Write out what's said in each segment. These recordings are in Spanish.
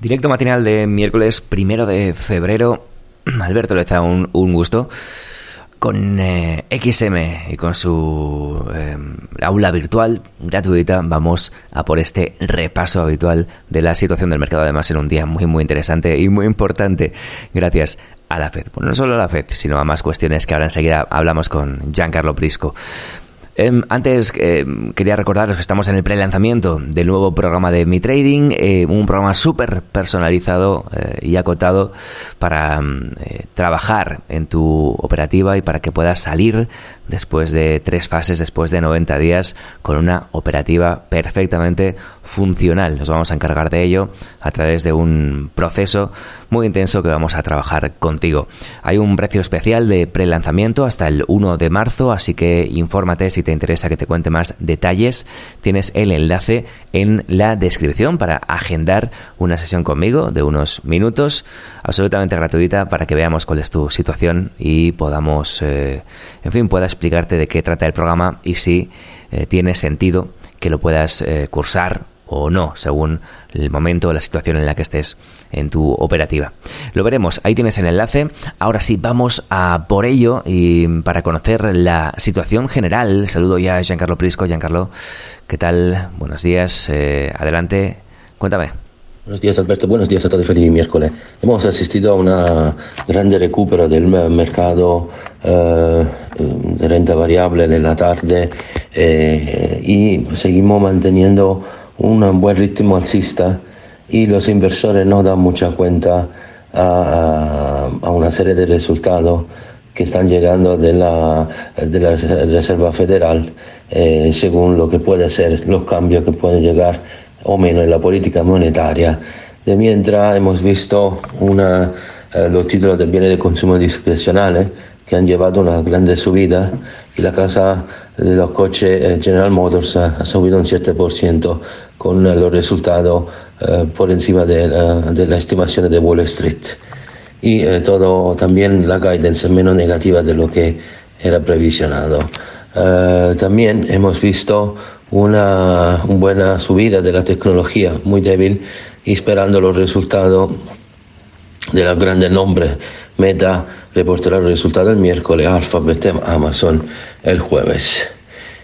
Directo matinal de miércoles primero de febrero. Alberto Leza, un, un gusto. Con eh, XM y con su eh, aula virtual gratuita vamos a por este repaso habitual de la situación del mercado, además en un día muy muy interesante y muy importante gracias a la FED. Bueno, no solo a la FED, sino a más cuestiones que ahora enseguida hablamos con Giancarlo Prisco. Em, antes eh, quería recordaros que estamos en el pre-lanzamiento del nuevo programa de Mi Trading, eh, un programa súper personalizado eh, y acotado para mm, trabajar en tu operativa y para que puedas salir después de tres fases, después de 90 días, con una operativa perfectamente funcional. Nos vamos a encargar de ello a través de un proceso muy intenso que vamos a trabajar contigo. Hay un precio especial de pre-lanzamiento hasta el 1 de marzo, así que infórmate si te interesa que te cuente más detalles. Tienes el enlace en la descripción para agendar una sesión conmigo de unos minutos, absolutamente gratuita, para que veamos cuál es tu situación y podamos, eh, en fin, pueda explicarte de qué trata el programa y si eh, tiene sentido que lo puedas eh, cursar o no, según el momento o la situación en la que estés en tu operativa. Lo veremos, ahí tienes el enlace. Ahora sí, vamos a por ello y para conocer la situación general, saludo ya a Giancarlo Prisco. Giancarlo, ¿qué tal? Buenos días, eh, adelante, cuéntame. Buenos días Alberto, buenos días a todos, feliz miércoles. Hemos asistido a una grande recupero del mercado eh, de renta variable en la tarde eh, y seguimos manteniendo un buen ritmo alcista y los inversores no dan mucha cuenta a, una serie de resultados que están llegando de la, de la Reserva Federal eh, según lo que puede ser los cambios que pueden llegar o menos en la política monetaria. De mientras hemos visto una, eh, los títulos de bienes de consumo discrecionales que han llevado una grande subida y la casa de los coches eh, General Motors ha subido un 7% con los resultados eh, por encima de, de, la estimación de Wall Street. Y eh, todo también la guidance menos negativa de lo que era previsionado. también hemos visto una, buena subida de la tecnología, muy débil, y esperando los resultados de los grandes nombres. Meta reportará el resultado el miércoles, Alphabet, Amazon el jueves.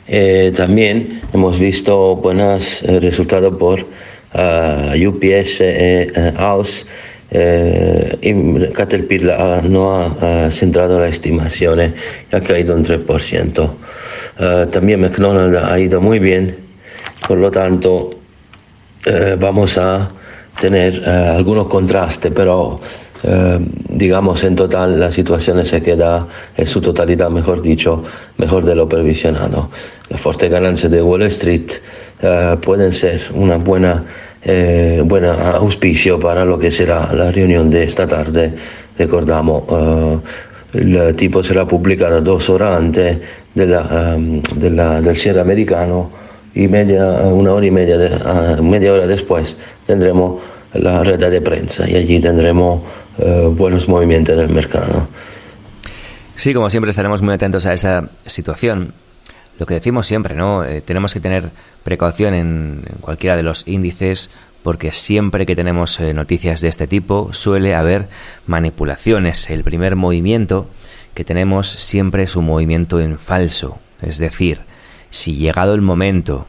Eh, también hemos visto buenos eh, resultados por UPS uh, House. y Caterpillar no ha centrado la estimación, ha caído un 3%. También McDonald's ha ido muy bien, por lo tanto vamos a tener algunos contrastes, pero eh, digamos, en total la situación se queda en su totalidad, mejor dicho, mejor de lo previsionado. Las fuertes ganancias de Wall Street eh, pueden ser una buena, eh, buena auspicio para lo que será la reunión de esta tarde. Recordamos, el tipo será publicado dos horas antes de la, de la, del cierre americano y media, una hora y media, media hora después tendremos la red de prensa y allí tendremos eh, buenos movimientos en el mercado. Sí, como siempre estaremos muy atentos a esa situación. Lo que decimos siempre, ¿no? Eh, tenemos que tener precaución en, cualquiera de los índices porque siempre que tenemos eh, noticias de este tipo suele haber manipulaciones. El primer movimiento que tenemos siempre es un movimiento en falso. Es decir, si llegado el momento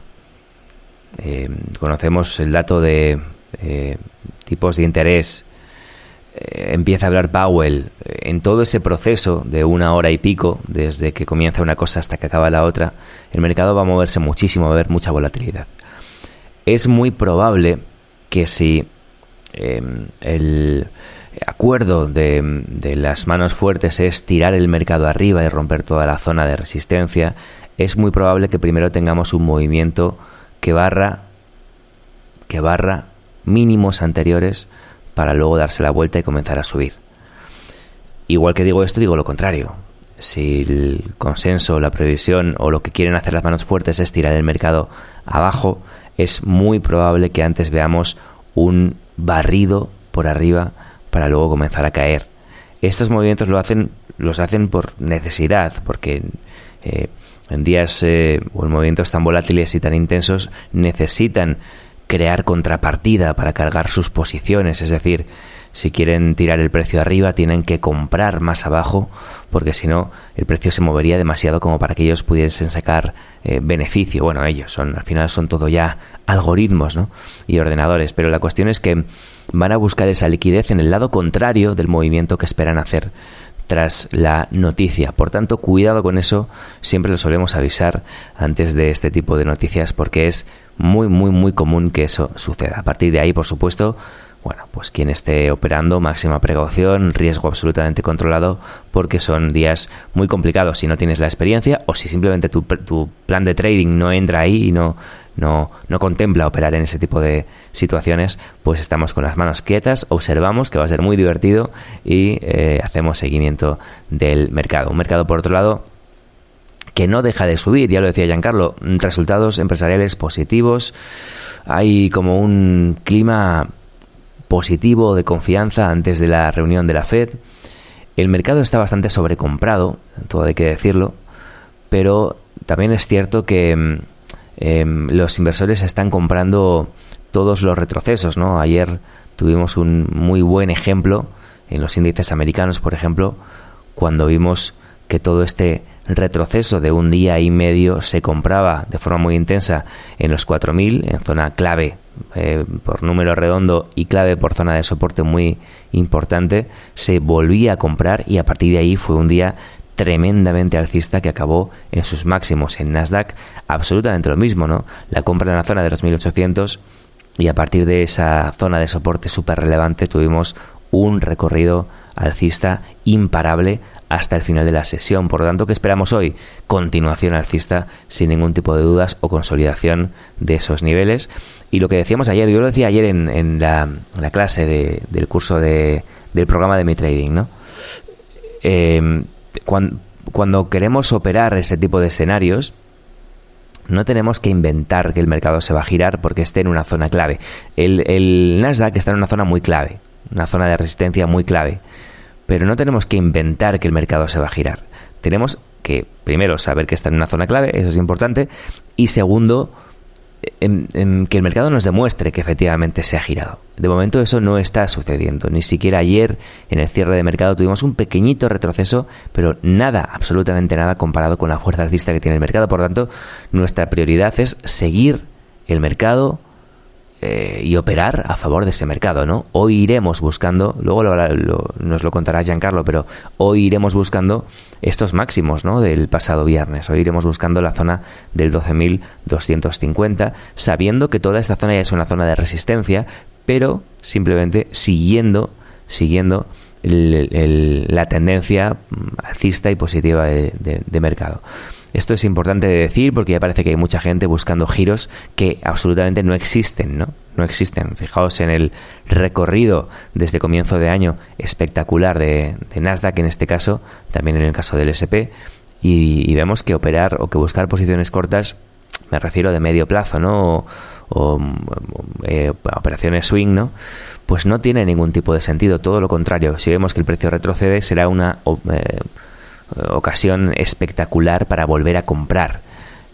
conocemos el dato de tipos de interés eh, empieza a hablar Powell eh, en todo ese proceso de una hora y pico, desde que comienza una cosa hasta que acaba la otra, el mercado va a moverse muchísimo, va a haber mucha volatilidad. Es muy probable que si em, el acuerdo de, de las manos fuertes es tirar el mercado arriba y romper toda la zona de resistencia, es muy probable que primero tengamos un movimiento que barra que barra mínimos anteriores para luego darse la vuelta y comenzar a subir. Igual que digo esto, digo lo contrario. Si el consenso, la previsión o lo que quieren hacer las manos fuertes es tirar el mercado abajo, es muy probable que antes veamos un barrido por arriba para luego comenzar a caer. Estos movimientos lo hacen, los hacen por necesidad, porque eh, en días eh, o en movimientos tan volátiles y tan intensos necesitan crear contrapartida para cargar sus posiciones, es decir, si quieren tirar el precio arriba tienen que comprar más abajo porque si no el precio se movería demasiado como para que ellos pudiesen sacar eh, beneficio. Bueno, ellos son al final son todo ya algoritmos ¿no? y ordenadores, pero la cuestión es que van a buscar esa liquidez en el lado contrario del movimiento que esperan hacer tras la noticia. Por tanto, cuidado con eso, siempre lo solemos avisar antes de este tipo de noticias porque es muy, muy, muy común que eso suceda. A partir de ahí, por supuesto, bueno, pues quien esté operando, máxima precaución, riesgo absolutamente controlado, porque son días muy complicados si no tienes la experiencia o si simplemente tu, tu plan de trading no entra ahí y no, no, no contempla operar en ese tipo de situaciones, pues estamos con las manos quietas, observamos que va a ser muy divertido y eh, hacemos seguimiento del mercado. Un mercado, por otro lado, que no deja de subir, ya lo decía Giancarlo, resultados empresariales positivos, hay como un clima positivo de confianza antes de la reunión de la Fed. El mercado está bastante sobrecomprado, todo hay que decirlo, pero también es cierto que mm, em, los inversores están comprando todos los retrocesos, ¿no? Ayer tuvimos un muy buen ejemplo en los índices americanos, por ejemplo, cuando vimos que todo este retroceso de un día y medio se compraba de forma muy intensa en los 4.000, en zona clave eh, por número redondo y clave por zona de soporte muy importante, se volvía a comprar y a partir de ahí fue un día tremendamente alcista que acabó en sus máximos en Nasdaq, absolutamente lo mismo, ¿no? La compra en la zona de los 1800 y a partir de esa zona de soporte súper relevante tuvimos un recorrido alcista imparable hasta el final de la sesión. Por lo tanto, ¿qué esperamos hoy? Continuación alcista sin ningún tipo de dudas o consolidación de esos niveles. Y lo que decíamos ayer, yo lo decía ayer en, la, clase del curso de, del programa de mi trading, ¿no? Em, cuando, queremos operar ese tipo de escenarios, no tenemos que inventar que el mercado se va a girar porque esté en una zona clave. El, el Nasdaq está en una zona muy clave, una zona de resistencia muy clave. Pero no tenemos que inventar que el mercado se va a girar. Tenemos que, primero, saber que está en una zona clave, eso es importante, y segundo, que el mercado nos demuestre que efectivamente se ha girado. De momento eso no está sucediendo. Ni siquiera ayer en el cierre de mercado tuvimos un pequeñito retroceso, pero nada, absolutamente nada comparado con la fuerza alcista que tiene el mercado. Por lo tanto, nuestra prioridad es seguir el mercado eh, y operar a favor de ese mercado, ¿no? Hoy iremos buscando, luego nos lo contará Giancarlo, pero hoy iremos buscando estos máximos, ¿no? Del pasado viernes. Hoy iremos buscando la zona del 12.250, sabiendo que toda esta zona ya es una zona de resistencia, pero simplemente siguiendo, siguiendo la tendencia alcista y positiva de mercado. Esto es importante de decir porque ya parece que hay mucha gente buscando giros que absolutamente no existen, ¿no? No existen. Fijaos en el recorrido desde comienzo de año espectacular de, Nasdaq en este caso, también en el caso del SP, y, vemos que operar o que buscar posiciones cortas, me refiero de medio plazo, ¿no? O, eh, operaciones swing, ¿no? Pues no tiene ningún tipo de sentido, todo lo contrario. Si vemos que el precio retrocede, será una eh, ocasión espectacular para volver a comprar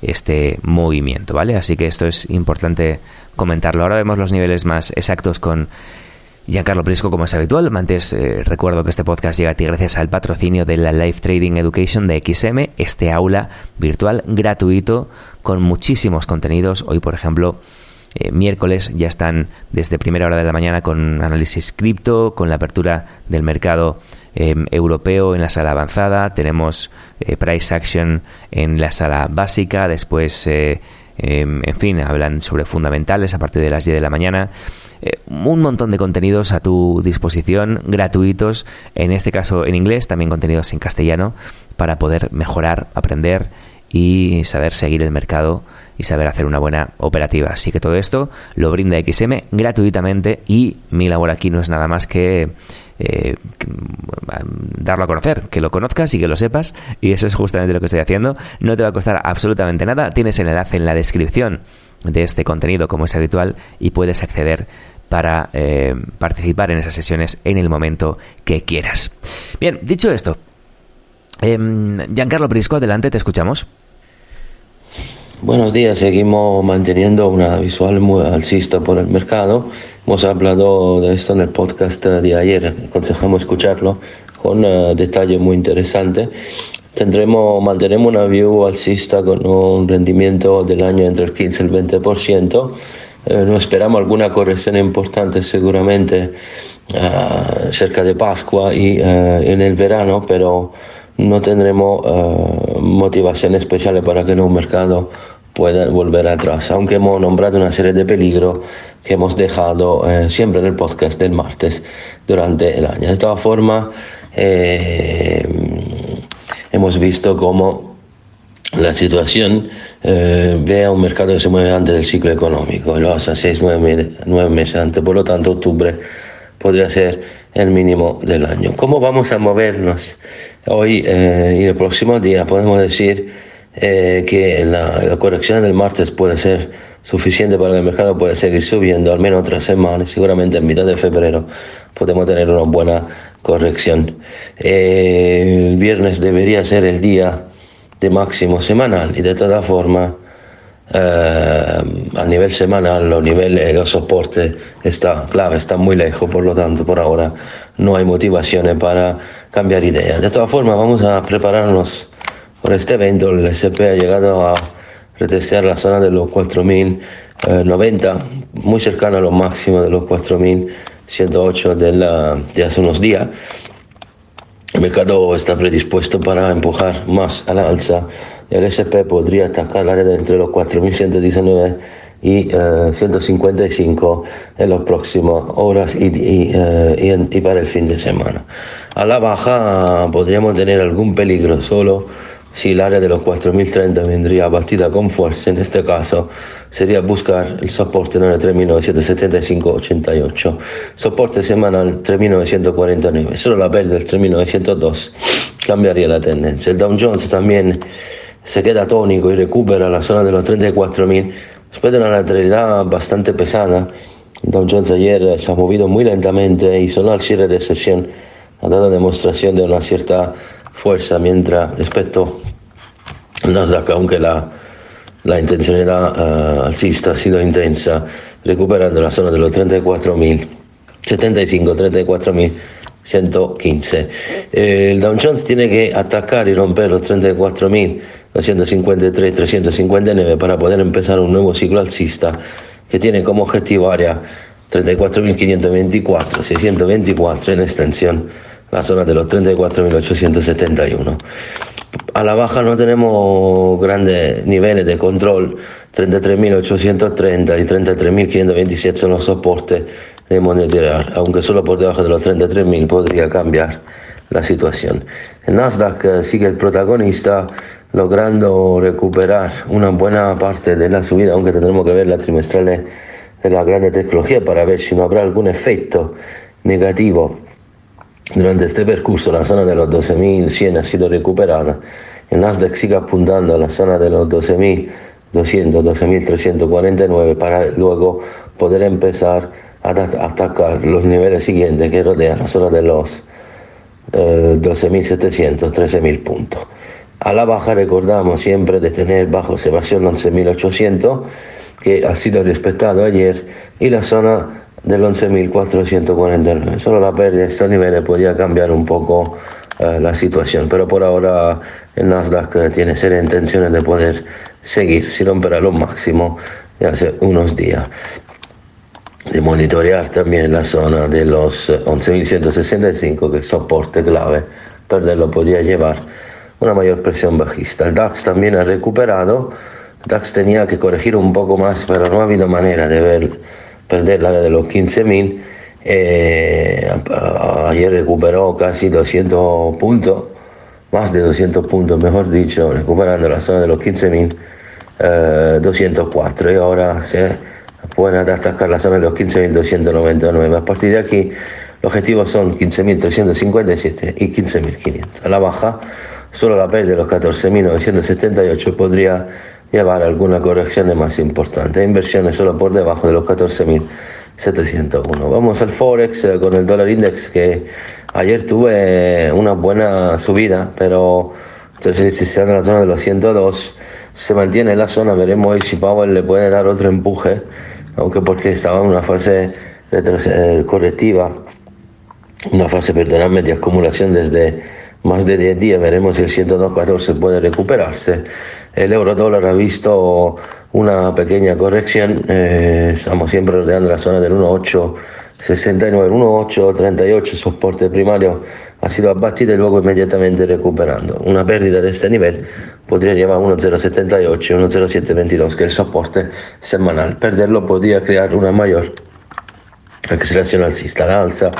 este movimiento, ¿vale? Así que esto es importante comentarlo. Ahora vemos los niveles más exactos con Giancarlo Prisco, como es habitual. Antes eh, recuerdo que este podcast llega a ti gracias al patrocinio de la Life Trading Education de XM, este aula virtual gratuito con muchísimos contenidos. Hoy, por ejemplo, eh, miércoles ya están desde primera hora de la mañana con análisis cripto, con la apertura del mercado em, europeo en la sala avanzada, tenemos eh, price action en la sala básica, después, eh, em, en fin, hablan sobre fundamentales a partir de las 10 de la mañana. un montón de contenidos a tu disposición, gratuitos, en este caso en inglés, también contenidos en castellano, para poder mejorar, aprender y saber seguir el mercado y saber hacer una buena operativa. Así que todo esto lo brinda XM gratuitamente y mi labor aquí no es nada más que, eh, mm, darlo a conocer, que lo conozcas y que lo sepas y eso es justamente lo que estoy haciendo. No te va a costar absolutamente nada. Tienes el enlace en la descripción de este contenido como es habitual y puedes acceder para eh, participar en esas sesiones en el momento que quieras. Bien, dicho esto, eh, Giancarlo Prisco, adelante, te escuchamos. Buenos días, seguimos manteniendo una visual muy alcista por el mercado. Hemos hablado de esto en el podcast de ayer, aconsejamos escucharlo con uh, detalle muy interesante. Tendremos, mantenemos una view alcista con un rendimiento del año entre el 15 y el 20%. Eh, no esperamos alguna corrección importante seguramente uh, cerca de Pascua y uh, en el verano, pero no tendremos uh, motivaciones especiales para que en mercado pueda volver atrás, aunque hemos nombrado una serie de peligros que hemos dejado eh, siempre en el podcast del martes durante el año. De todas formas, eh, hemos visto cómo la situación eh, ve a un mercado que se mueve antes del ciclo económico, lo hace seis, nueve, nueve meses antes, por lo tanto octubre podría ser el mínimo del año. ¿Cómo vamos a movernos hoy y el próximo día? Podemos decir eh, que la, la, corrección del martes puede ser suficiente para que el mercado pueda seguir subiendo al menos otra semana, seguramente en mitad de febrero podemos tener una buena corrección. Eh, el viernes debería ser el día de máximo semanal y de todas formas eh, a nivel semanal los niveles, los soportes está clave, está muy lejos, por lo tanto por ahora no hay motivaciones para cambiar idea. De todas formas vamos a prepararnos por este evento el SP ha llegado a retestear la zona de los 4090, muy cercano a lo máximo de los 4108 de, la, de hace unos días. El mercado está predispuesto para empujar más a la alza. El SP podría atacar el área entre los 4119 y 155 eh, en las próximas horas y, y, uh, y, y para el fin de semana. A la baja podríamos tener algún peligro solo si el área de los 4030 vendría batida con fuerza, en este caso sería buscar el soporte en el 3975-88, soporte semanal 3949, solo la pérdida del 3902 cambiaría la tendencia. El Dow Jones también se queda tónico y recupera la zona de los 34.000 después de una lateralidad bastante pesada. Dow Jones ayer se ha movido muy lentamente y solo al cierre de sesión ha dado demostración de una cierta fuerza, mientras respecto al Nasdaq, aunque la, la intencionalidad uh, alcista ha sido intensa, recuperando la zona de los 34.000, 75, 34.115. Eh, el Dow Jones tiene que atacar y romper los 34.253, 359 para poder empezar un nuevo ciclo alcista que tiene como objetivo área 34.524, 624 en extensión la zona de los 34.871. A la baja no tenemos grandes niveles de control, 33.830 y 33.527 son los soportes de monitorear, aunque solo por debajo de los 33.000 podría cambiar la situación. El Nasdaq eh, sigue el protagonista logrando recuperar una buena parte de la subida, aunque tendremos que ver la trimestral de la grande tecnología para ver si no habrá algún efecto negativo durante este percurso la zona de los 12.100 ha sido recuperada. El Nasdaq sigue apuntando a la zona de los 12.200, 12.349 para luego poder empezar a atacar los niveles siguientes que rodean la zona de los eh, 12.700, 13.000 puntos. A la baja recordamos siempre de tener bajo observación 11.800 que ha sido respetado ayer y la zona del 11.449. Solo la pérdida de estos niveles podría cambiar un poco eh, la situación, pero por ahora el Nasdaq eh, tiene serias intenciones de poder seguir si romperá lo máximo de hace unos días. De monitorear también la zona de los 11.165, que es soporte clave, perderlo podría llevar una mayor presión bajista. El DAX también ha recuperado, el DAX tenía que corregir un poco más, pero no ha habido manera de ver perder la de los 15.000. Eh, ayer recuperó casi 200 puntos más de 200 puntos, mejor dicho, recuperando la zona de los 15.204 y ahora se pueden atacar la zona de los 15.299. A partir de aquí, los objetivos son 15.357 y 15.500. A la baja, solo la pérdida de los 14.978 podría llevar alguna corrección más importante. Inversiones solo por debajo de los 14.701. Vamos al Forex eh, con el dólar index que ayer tuve una buena subida, pero se en la zona de los 102, se mantiene en la zona, veremos si Powell le puede dar otro empuje, aunque porque estaba en una fase eh, correctiva, una fase, perdonadme, de acumulación desde más de 10 días, veremos si el 102.14 puede recuperarse. El euro dólar ha visto una pequeña corrección, eh, estamos siempre rodeando la zona del 1.869, 1.838, soporte primario ha sido abatido y luego inmediatamente recuperando. Una pérdida de este nivel podría llevar a 1.078 y 1.0722, que es soporte semanal. Perderlo podría crear una mayor acceleración alcista, la alza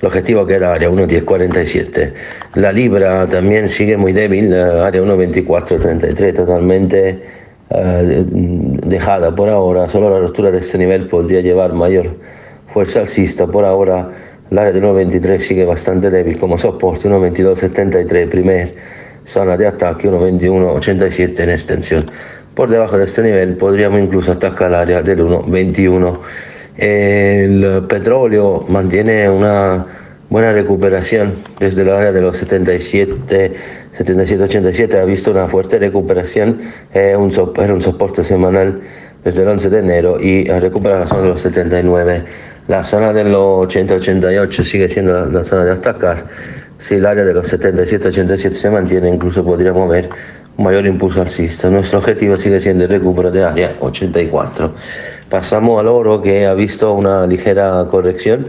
el objetivo queda área 1.1047. La libra también sigue muy débil, área 1.2433, totalmente eh, dejada por ahora. Solo la ruptura de este nivel podría llevar mayor fuerza alcista. Por ahora, el área de 1.23 sigue bastante débil como soporte, 1.2273, primer zona de ataque, 1.2187 en extensión. Por debajo de este nivel podríamos incluso atacar el área del 1.21 el petróleo mantiene una buena recuperación desde el área de los 77, 77, 87. Ha visto una fuerte recuperación, eh, era un soporte semanal desde el 11 de enero y ha recuperado la zona de los 79. La zona de los 80, 88 sigue siendo la, zona de atacar. Si el área de los 77, 87 se mantiene, incluso podría mover un mayor impulso alcista. Nuestro objetivo sigue siendo el recupero de área 84. Pasamos al oro que ha visto una ligera corrección.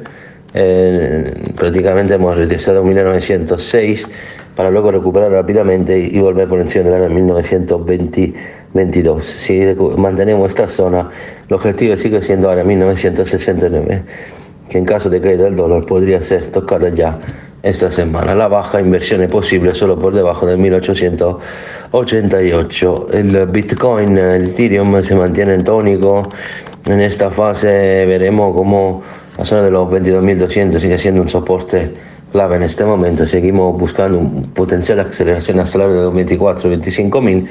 Prácticamente hemos regresado 1906 para luego recuperar rápidamente y volver por encima del año 1922. Si mantenemos esta zona, el objetivo sigue siendo ahora 1969, que en caso de caída del dólar podría ser tocada ya esta semana. La baja inversión es posible solo por debajo de 1888. El Bitcoin, el Ethereum se mantiene en tónico en esta fase veremos cómo la zona de los 22.200 sigue siendo un soporte clave en este momento. Seguimos buscando un potencial aceleración hasta la de los 24-25.000.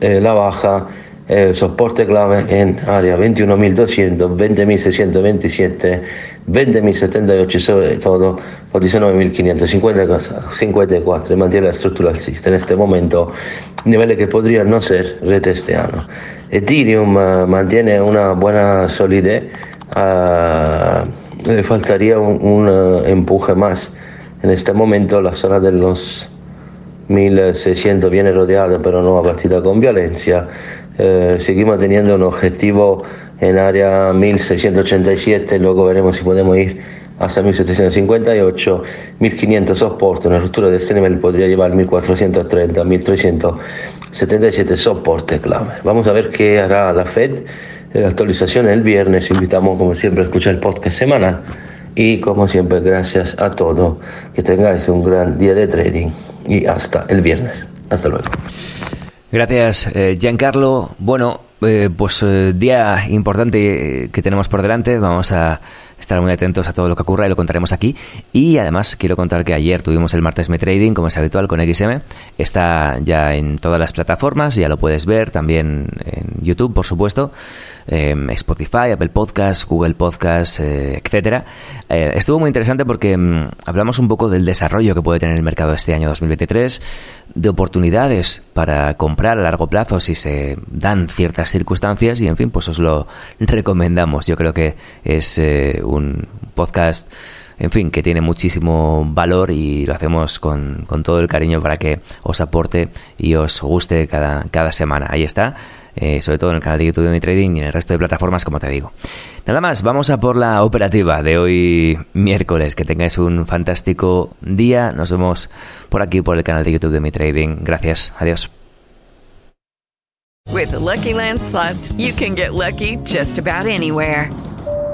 Eh, la baja, el soporte clave en área 21.200, 20.627, 20.078 y sobre todo los 19.554. Mantiene la estructura alcista. En este momento, niveles que podrían no ser retesteados. Ethereum eh, mantiene una buena solidez, eh, le faltaría un, eh, empuje más. En este momento la zona de los 1600 viene rodeada pero no abatida con violencia. seguimos teniendo un objetivo en área 1687, luego veremos si podemos ir hasta 1758, 1500 soporte, una ruptura de este nivel podría llevar 1430, 1377 soporte clave. Vamos a ver qué hará la Fed. La actualización el viernes, invitamos como siempre a escuchar el podcast semanal y como siempre gracias a todos, que tengáis un gran día de trading y hasta el viernes. Hasta luego. Gracias, eh, Giancarlo. Bueno, eh, pues eh, día importante que tenemos por delante. Vamos a estar muy atentos a todo lo que ocurra y lo contaremos aquí. Y además quiero contar que ayer tuvimos el martes Me Trading, como es habitual, con XM. Está ya en todas las plataformas, ya lo puedes ver, también YouTube, por supuesto, em, Spotify, Apple Podcasts, Google Podcasts, eh, etcétera. Eh, estuvo muy interesante porque em, hablamos un poco del desarrollo que puede tener el mercado este año 2023, de oportunidades para comprar a largo plazo si se dan ciertas circunstancias y, en fin, pues os lo recomendamos. Yo creo que es eh, un podcast, en fin, que tiene muchísimo valor y lo hacemos con, con todo el cariño para que os aporte y os guste cada, cada semana. Ahí está. Eh, sobre todo en el canal de YouTube de Mi Trading y en el resto de plataformas, como te digo. Nada más, vamos a por la operativa de hoy miércoles. Que tengáis un fantástico día. Nos vemos por aquí, por el canal de YouTube de Mi Trading. Gracias, adiós. With Lucky you can get lucky just about anywhere.